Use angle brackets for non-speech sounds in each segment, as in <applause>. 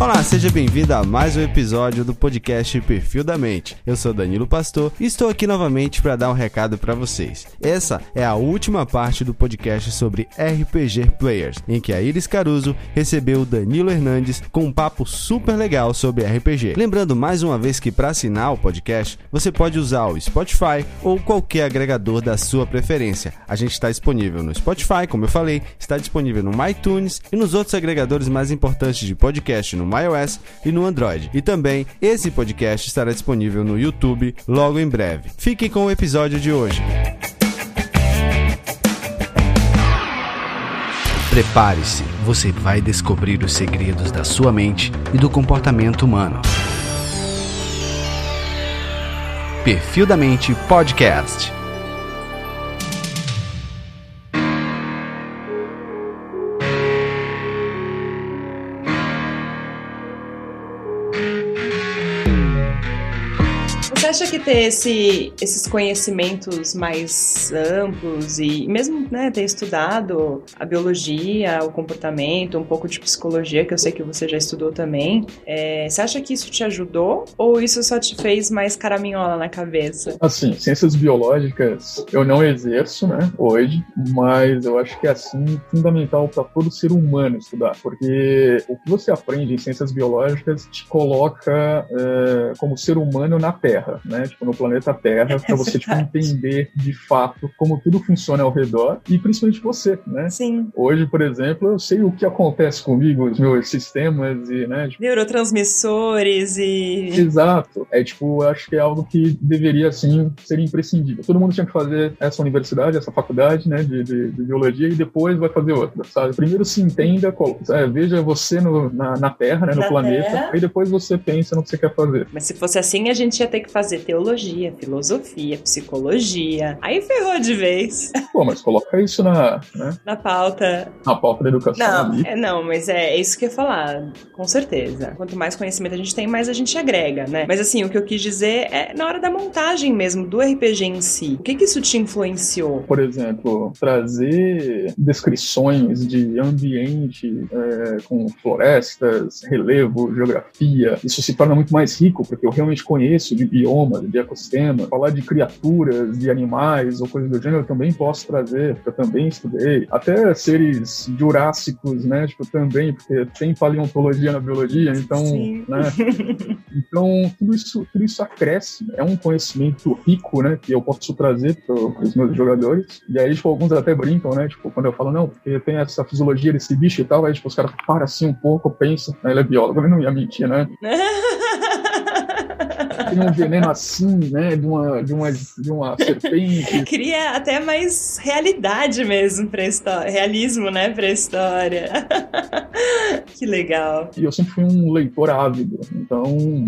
Olá, seja bem-vindo a mais um episódio do podcast Perfil da Mente. Eu sou Danilo Pastor e estou aqui novamente para dar um recado para vocês. Essa é a última parte do podcast sobre RPG Players, em que a Iris Caruso recebeu o Danilo Hernandes com um papo super legal sobre RPG. Lembrando mais uma vez que para assinar o podcast, você pode usar o Spotify ou qualquer agregador da sua preferência. A gente está disponível no Spotify, como eu falei, está disponível no iTunes e nos outros agregadores mais importantes de podcast no iOS e no Android. E também esse podcast estará disponível no YouTube logo em breve. Fique com o episódio de hoje. Prepare-se, você vai descobrir os segredos da sua mente e do comportamento humano. Perfil da Mente Podcast. que ter esse, esses conhecimentos mais amplos e mesmo né, ter estudado a biologia, o comportamento, um pouco de psicologia, que eu sei que você já estudou também, é, você acha que isso te ajudou ou isso só te fez mais caraminhola na cabeça? Assim, ciências biológicas eu não exerço, né, hoje, mas eu acho que é assim fundamental para todo ser humano estudar, porque o que você aprende em ciências biológicas te coloca é, como ser humano na Terra né? Tipo, no planeta Terra, para você tipo, entender de fato como tudo funciona ao redor e principalmente você, né? Sim. Hoje, por exemplo, eu sei o que acontece comigo, os meus sistemas e, né? Tipo... Neurotransmissores e. Exato. É tipo, acho que é algo que deveria, assim, ser imprescindível. Todo mundo tinha que fazer essa universidade, essa faculdade, né, de, de, de biologia e depois vai fazer outra, sabe? Primeiro se entenda, é, veja você no, na, na Terra, né, no na planeta, terra. e depois você pensa no que você quer fazer. Mas se fosse assim, a gente ia ter que fazer fazer teologia, filosofia, psicologia. Aí ferrou de vez. Pô, mas coloca isso na. Né? Na pauta. Na pauta da educação. Não, ali. É, não, mas é, isso que eu ia falar. Com certeza. Quanto mais conhecimento a gente tem, mais a gente agrega, né? Mas assim, o que eu quis dizer é na hora da montagem mesmo, do RPG em si. O que, que isso te influenciou? Por exemplo, trazer descrições de ambiente é, com florestas, relevo, geografia. Isso se torna muito mais rico, porque eu realmente conheço de bioma bioma, de ecossistema, falar de criaturas, de animais ou coisas do gênero, eu também posso trazer, porque eu também estudei. Até seres jurássicos, né? Tipo, também, porque tem paleontologia na biologia, então, Sim. né? Então, tudo isso, tudo isso acresce, é um conhecimento rico, né? Que eu posso trazer para os meus jogadores. E aí, tipo, alguns até brincam, né? Tipo, quando eu falo, não, porque tem essa fisiologia desse bicho e tal, aí, tipo, os caras param assim um pouco, pensam, né? Ele é biólogo, ele não ia mentir, né? <laughs> tem um veneno assim, né? De uma, de uma, de uma serpente. <laughs> Cria até mais realidade mesmo pra história. Realismo, né? Pra história. <laughs> que legal. E eu sempre fui um leitor ávido. Então,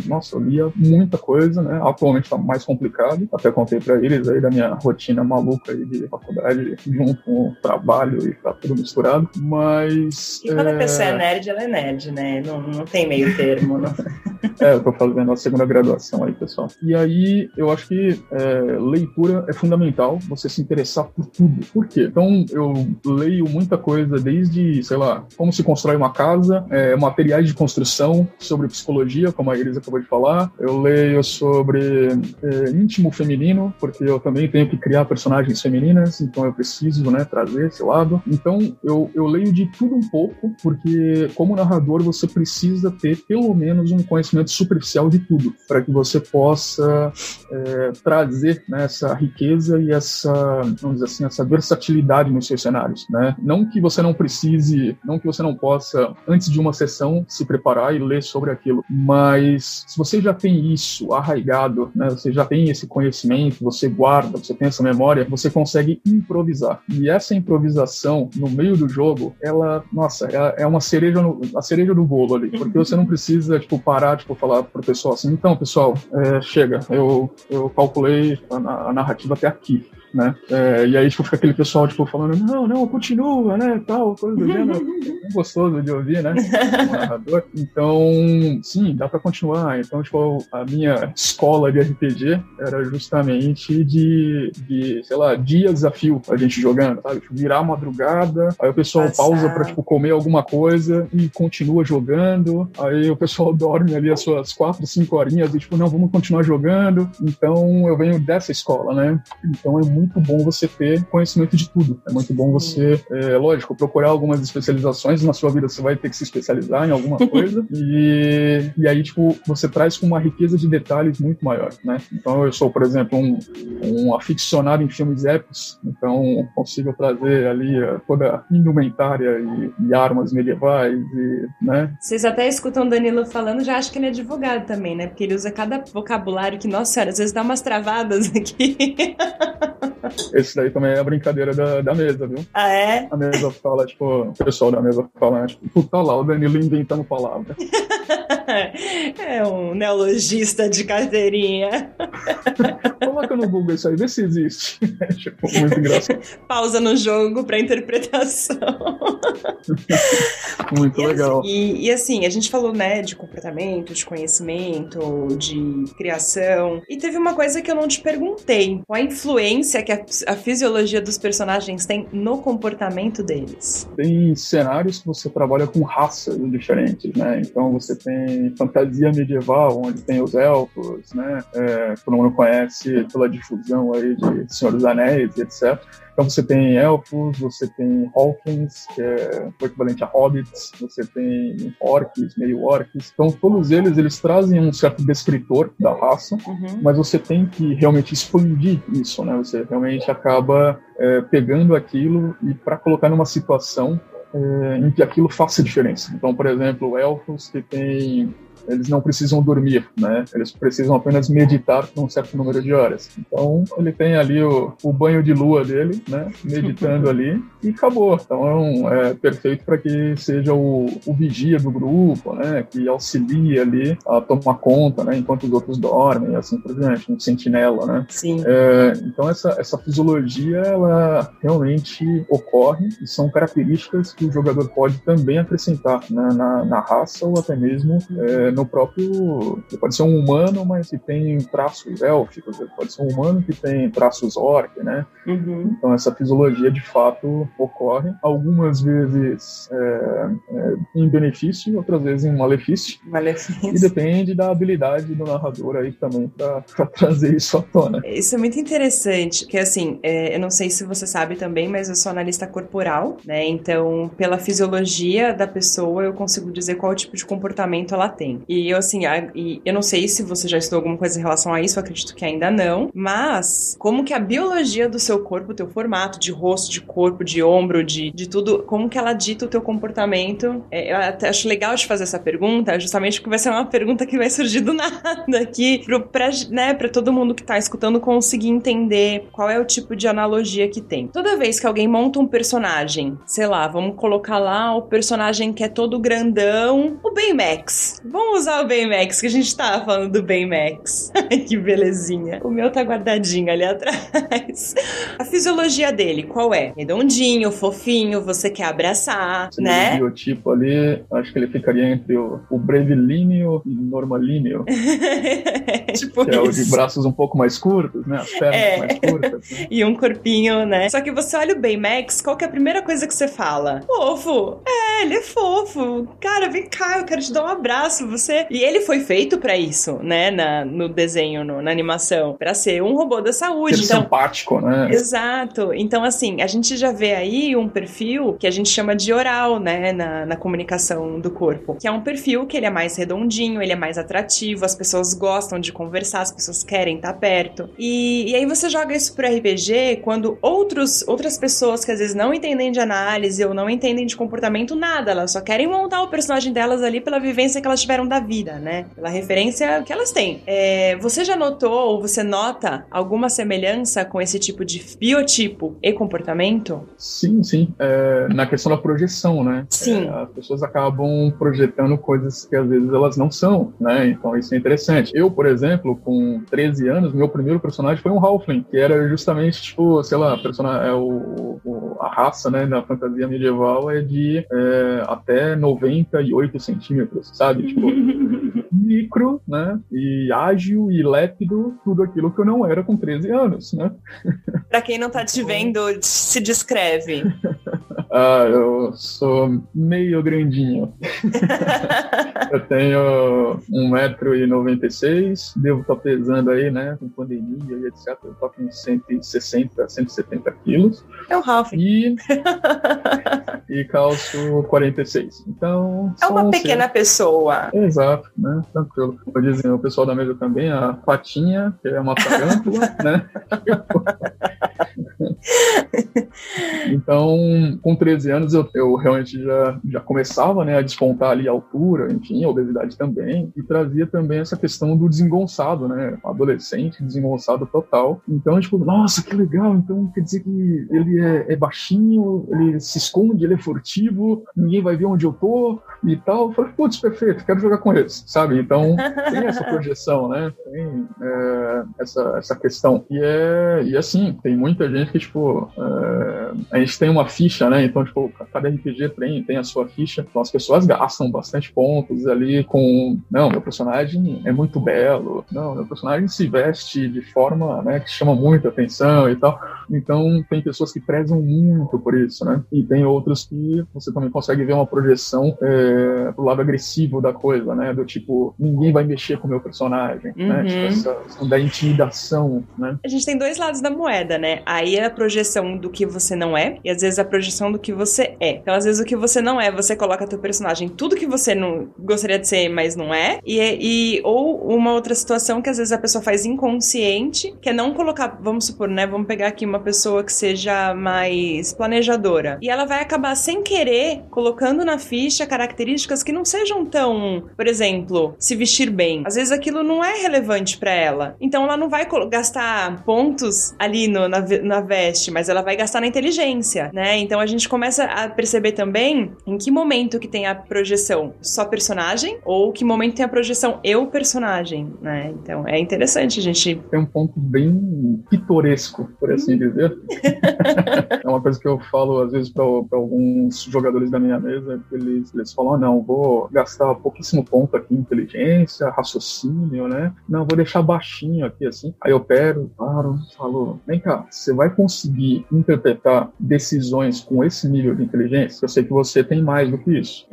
nossa, eu lia muita coisa, né? Atualmente tá mais complicado. Até contei pra eles aí da minha rotina maluca aí de faculdade, junto com o trabalho e tá tudo misturado. Mas. E quando é... a pessoa é nerd, ela é nerd, né? Não, não tem meio termo, não. <laughs> é, eu tô fazendo a segunda graduação aí, pessoal. E aí, eu acho que é, leitura é fundamental, você se interessar por tudo. Por quê? Então, eu leio muita coisa desde, sei lá, como se constrói uma casa, é, materiais de construção, sobre psicologia, como a Iris acabou de falar. Eu leio sobre é, íntimo feminino, porque eu também tenho que criar personagens femininas, então eu preciso, né, trazer esse lado. Então, eu, eu leio de tudo um pouco, porque como narrador você precisa ter pelo menos um conhecimento superficial de tudo, para que você possa é, trazer né, essa riqueza e essa, vamos dizer assim, essa versatilidade nos seus cenários, né? Não que você não precise, não que você não possa, antes de uma sessão, se preparar e ler sobre aquilo, mas se você já tem isso arraigado, né, você já tem esse conhecimento, você guarda, você tem essa memória, você consegue improvisar. E essa improvisação no meio do jogo, ela, nossa, é, é uma cereja no, a cereja do bolo ali, porque você não precisa, tipo, parar, tipo, falar pro pessoal assim, então, pessoal, é, chega, eu, eu calculei a, a narrativa até aqui né? É, e aí, tipo, fica aquele pessoal, tipo, falando, não, não, continua, né, tal, coisa do gênero. Gostoso de ouvir, né? narrador. Então, sim, dá pra continuar. Então, tipo, a minha escola de RPG era justamente de, de sei lá, dia desafio a gente jogando, sabe? Tipo, virar madrugada, aí o pessoal Passar. pausa pra, tipo, comer alguma coisa e continua jogando. Aí o pessoal <laughs> dorme ali as suas quatro, cinco horinhas e, tipo, não, vamos continuar jogando. Então, eu venho dessa escola, né? Então, é muito bom você ter conhecimento de tudo. É muito bom você, é, lógico, procurar algumas especializações. Na sua vida, você vai ter que se especializar em alguma <laughs> coisa. e, e aí, tipo, você traz com uma riqueza de detalhes muito maior, né? Então, eu sou, por exemplo, um, um aficionado em filmes épicos. Então, consigo trazer ali eh, toda a indumentária e, e armas medievais e, né? Vocês até escutam o Danilo falando, já acho que ele é advogado também, né? Porque ele usa cada vocabulário que, nossa senhora, às vezes dá umas travadas <laughs> aqui. Esse daí também é a brincadeira da, da mesa, viu? Ah, é? A mesa fala, tipo, o pessoal da mesa fala, tipo, puta lá, o Danilo inventando palavras. <laughs> é um neologista de carteirinha. <laughs> Coloca no Google isso aí, vê se existe. <laughs> É, tipo, muito engraçado. <laughs> Pausa no jogo pra interpretação. muito e legal. Assim, e, e, assim, a gente falou, né, de comportamento, de conhecimento, de criação. E teve uma coisa que eu não te perguntei. Qual a influência que a, a fisiologia dos personagens tem no comportamento deles? Tem cenários que você trabalha com raças diferentes, né? Então você tem fantasia medieval, onde tem os elfos, né? É, todo mundo conhece pela difusão aí de Senhor dos Anéis e etc. Então você tem elfos, você tem Hawkins, que é o equivalente a hobbits, você tem orcs, meio orcs. Então todos eles, eles trazem um certo descritor da raça, uhum. mas você tem que realmente expandir isso, né? Você realmente acaba é, pegando aquilo e para colocar numa situação é, em que aquilo faça diferença. Então, por exemplo, elfos que têm eles não precisam dormir, né? Eles precisam apenas meditar por um certo número de horas. Então, ele tem ali o, o banho de lua dele, né? Meditando ali e acabou. Então, é perfeito para que seja o, o vigia do grupo, né? Que auxilia ali a tomar conta, né? Enquanto os outros dormem, assim por diante, um sentinela, né? Sim. É, então, essa, essa fisiologia, ela realmente ocorre e são características que o jogador pode também acrescentar né? na, na raça ou até mesmo é, no próprio. Pode ser um humano, mas que tem traços élficos, pode ser um humano que tem traços orc, né? Uhum. Então essa fisiologia de fato ocorre, algumas vezes é, é, em benefício, outras vezes em malefício. Malefício. E depende da habilidade do narrador aí também para trazer isso à tona. Isso é muito interessante, porque assim, é, eu não sei se você sabe também, mas eu sou analista corporal, né? Então, pela fisiologia da pessoa, eu consigo dizer qual tipo de comportamento ela tem. E eu, assim, a, e eu não sei se você já estudou alguma coisa em relação a isso, acredito que ainda não, mas como que a biologia do seu corpo, teu formato de rosto, de corpo, de ombro, de, de tudo, como que ela dita o teu comportamento? É, eu até acho legal de fazer essa pergunta, justamente porque vai ser uma pergunta que vai surgir do <laughs> nada aqui, pro, pra, né, pra todo mundo que tá escutando conseguir entender qual é o tipo de analogia que tem. Toda vez que alguém monta um personagem, sei lá, vamos colocar lá o personagem que é todo grandão, o Baymax. Vamos Vamos usar o Baymax, que a gente tava falando do Baymax. <laughs> que belezinha. O meu tá guardadinho ali <laughs> atrás. A fisiologia dele, qual é? Redondinho, fofinho, você quer abraçar, Esse né? O biotipo ali, acho que ele ficaria entre o, o brevilíneo e o normalíneo. <laughs> tipo que é o de braços um pouco mais curtos, né? As pernas é. mais curtas. Né? e um corpinho, né? Só que você olha o Baymax, qual que é a primeira coisa que você fala? Fofo. É, ele é fofo. Cara, vem cá, eu quero te dar um abraço. Você E ele foi feito para isso, né? Na, no desenho, no, na animação. para ser um robô da saúde. Ser então... simpático, né? Exato. Então, assim, a gente já vê aí um perfil que a gente chama de oral, né? Na, na comunicação do corpo. Que é um perfil que ele é mais redondinho, ele é mais atrativo, as pessoas gostam de conversar, as pessoas querem estar perto. E, e aí você joga isso pro RPG quando outros, outras pessoas que às vezes não entendem de análise ou não entendem de comportamento nada, elas só querem montar o personagem delas ali pela vivência que elas tiveram da vida, né? Pela referência que elas têm. É, você já notou ou você nota alguma semelhança com esse tipo de biotipo e comportamento? Sim, sim. É, na questão da projeção, né? Sim. É, as pessoas acabam projetando coisas que às vezes elas não são, né? Então isso é interessante. Eu, por exemplo, com 13 anos, meu primeiro personagem foi um Halfling, que era justamente, tipo, sei lá, personagem, é o, o, a raça, né, da fantasia medieval é de é, até 98 centímetros, sabe? Tipo, micro, né? E ágil e lépido, tudo aquilo que eu não era com 13 anos, né? Pra quem não tá te vendo, se descreve. <laughs> Ah, eu sou meio grandinho. <laughs> eu tenho 1,96m, devo estar tá pesando aí, né, com pandemia e etc. Eu tô com 160, 170 quilos. É o Ralph. E, e calço 46. Então. É uma pequena pessoa. Exato, né? Tranquilo. Vou dizer, o pessoal da mesa também, a Patinha, que é uma tarântula, né? <laughs> <laughs> então, com 13 anos, eu, eu realmente já, já começava né, a despontar ali a altura, enfim, a obesidade também, e trazia também essa questão do desengonçado, né? Adolescente, desengonçado total. Então, tipo, nossa, que legal, então quer dizer que ele é, é baixinho, ele se esconde, ele é furtivo, ninguém vai ver onde eu tô e tal. Eu falei, putz, perfeito, quero jogar com eles, sabe? Então, tem essa projeção, né? Tem é, essa, essa questão. E é, e assim, tem muita gente que, tipo, uh, a gente tem uma ficha, né? Então, tipo, cada RPG tem, tem a sua ficha. Então, as pessoas gastam bastante pontos ali com, não, meu personagem é muito belo, não, meu personagem se veste de forma, né, que chama muita atenção e tal. Então, tem pessoas que prezam muito por isso, né? E tem outros que você também consegue ver uma projeção é, pro lado agressivo da coisa, né? Do tipo, ninguém vai mexer com o meu personagem, né? uhum. né? Tipo, essa da intimidação, né? A gente tem dois lados da moeda, né? Aí é a projeção do que você não é, e às vezes a projeção do que você é. Então, às vezes, o que você não é, você coloca teu personagem tudo que você não gostaria de ser, mas não é. E, e ou uma outra situação que às vezes a pessoa faz inconsciente, que é não colocar, vamos supor, né? Vamos pegar aqui uma pessoa que seja mais planejadora. E ela vai acabar sem querer colocando na ficha características que não sejam tão, por exemplo, se vestir bem. Às vezes aquilo não é relevante para ela. Então ela não vai gastar pontos ali no, na, na veste, mas ela vai gastar na inteligência, né? Então a gente começa a perceber também em que momento que tem a projeção só personagem ou que momento tem a projeção eu personagem, né? Então é interessante a gente. Tem um ponto bem pitoresco, por assim dizer. <laughs> é uma coisa que eu falo às vezes para alguns jogadores da minha mesa, eles, eles falam: ah, não, vou gastar pouquíssimo ponto aqui em inteligência, raciocínio, né? Não, vou deixar baixinho aqui assim. Aí eu pego, paro, falo: vem cá, você vai conseguir interpretar decisões com esse nível de inteligência? Eu sei que você tem mais do que isso.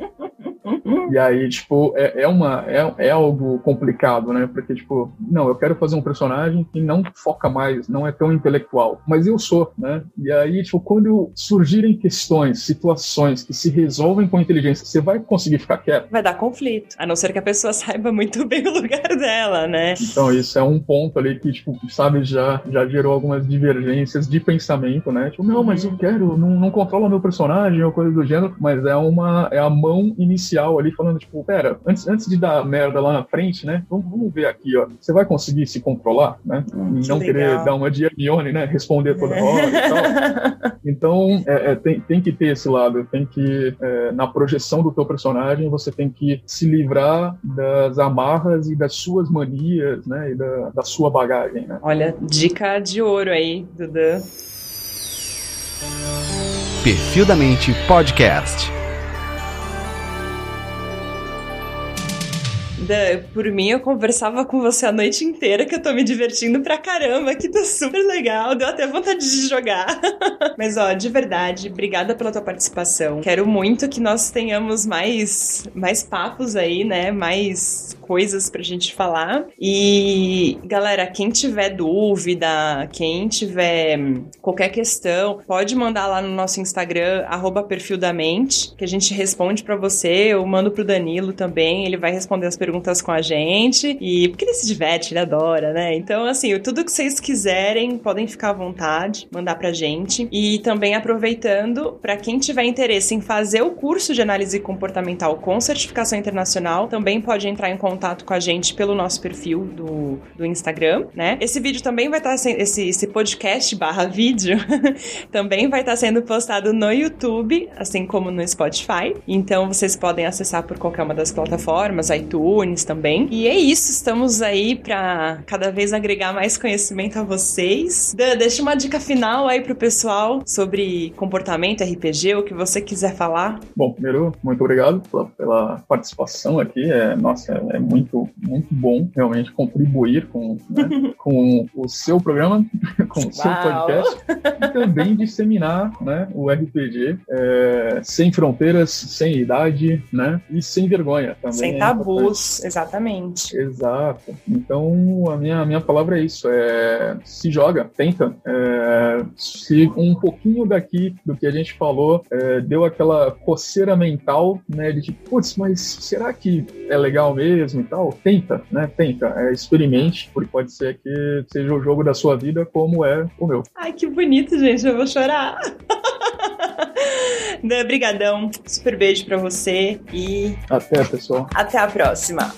E aí, tipo, é, é, uma, é, é algo complicado, né? Porque, tipo, não, eu quero fazer um personagem que não foca mais, não é tão intelectual. Mas eu sou, né? E aí, tipo, quando surgirem questões, situações que se resolvem com inteligência, você vai conseguir ficar quieto? Vai dar conflito. A não ser que a pessoa <laughs> saiba muito bem o lugar dela, né? Então, isso é um ponto ali que, tipo, sabe, já, já gerou algumas divergências de pensamento, né? Tipo, não, mas eu quero, não, não controla meu personagem ou coisa do gênero, mas é uma, é a mão inicial ali falando, tipo, pera, antes, antes de dar merda lá na frente, né? Vamos, vamos ver aqui, ó. Você vai conseguir se controlar, né? Hum, e não legal. querer dar uma de Hermione, né? Responder toda é. hora e tal. <laughs> Então, é, é, tem, tem que ter esse lado. Tem que, é, na projeção do teu personagem, você tem que se livrar das amarras e das suas manias, né? E da, da sua bagagem, né? Olha, dica de ouro aí, Duda. Perfil da Mente Podcast. Por mim, eu conversava com você a noite inteira, que eu tô me divertindo pra caramba, que tá super legal, deu até vontade de jogar. <laughs> Mas, ó, de verdade, obrigada pela tua participação. Quero muito que nós tenhamos mais, mais papos aí, né? Mais coisas pra gente falar. E, galera, quem tiver dúvida, quem tiver qualquer questão, pode mandar lá no nosso Instagram, arroba perfil da mente, que a gente responde para você. Eu mando pro Danilo também, ele vai responder as perguntas perguntas com a gente. E porque ele se diverte, ele adora, né? Então, assim, tudo que vocês quiserem, podem ficar à vontade, mandar pra gente. E também aproveitando, para quem tiver interesse em fazer o curso de análise comportamental com certificação internacional, também pode entrar em contato com a gente pelo nosso perfil do, do Instagram, né? Esse vídeo também vai estar tá sendo, esse, esse podcast barra vídeo <laughs> também vai estar tá sendo postado no YouTube, assim como no Spotify. Então vocês podem acessar por qualquer uma das plataformas, iTunes também. E é isso, estamos aí para cada vez agregar mais conhecimento a vocês. Dan, deixa uma dica final aí pro pessoal sobre comportamento RPG, o que você quiser falar. Bom, primeiro, muito obrigado pela, pela participação aqui. É, nossa, é, é muito, muito bom realmente contribuir com, né, <laughs> com o seu programa, com o seu podcast e também disseminar né, o RPG é, sem fronteiras, sem idade, né? E sem vergonha também. Sem é tabus, exatamente. Exato. Então, a minha, a minha palavra é isso: é, se joga, tenta. É, se um pouquinho daqui do que a gente falou é, deu aquela coceira mental, né? De tipo, putz, mas será que é legal mesmo e tal? Tenta, né? Tenta. É, experimente, porque pode ser que seja o jogo da sua vida como é o meu. Ai, que bonito, gente. Eu vou chorar. <laughs> Dan, brigadão. Super beijo para você e até, pessoal. Até a próxima.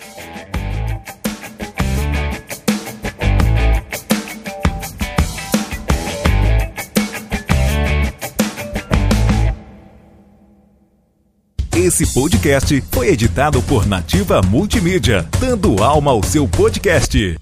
Esse podcast foi editado por Nativa Multimídia, dando alma ao seu podcast.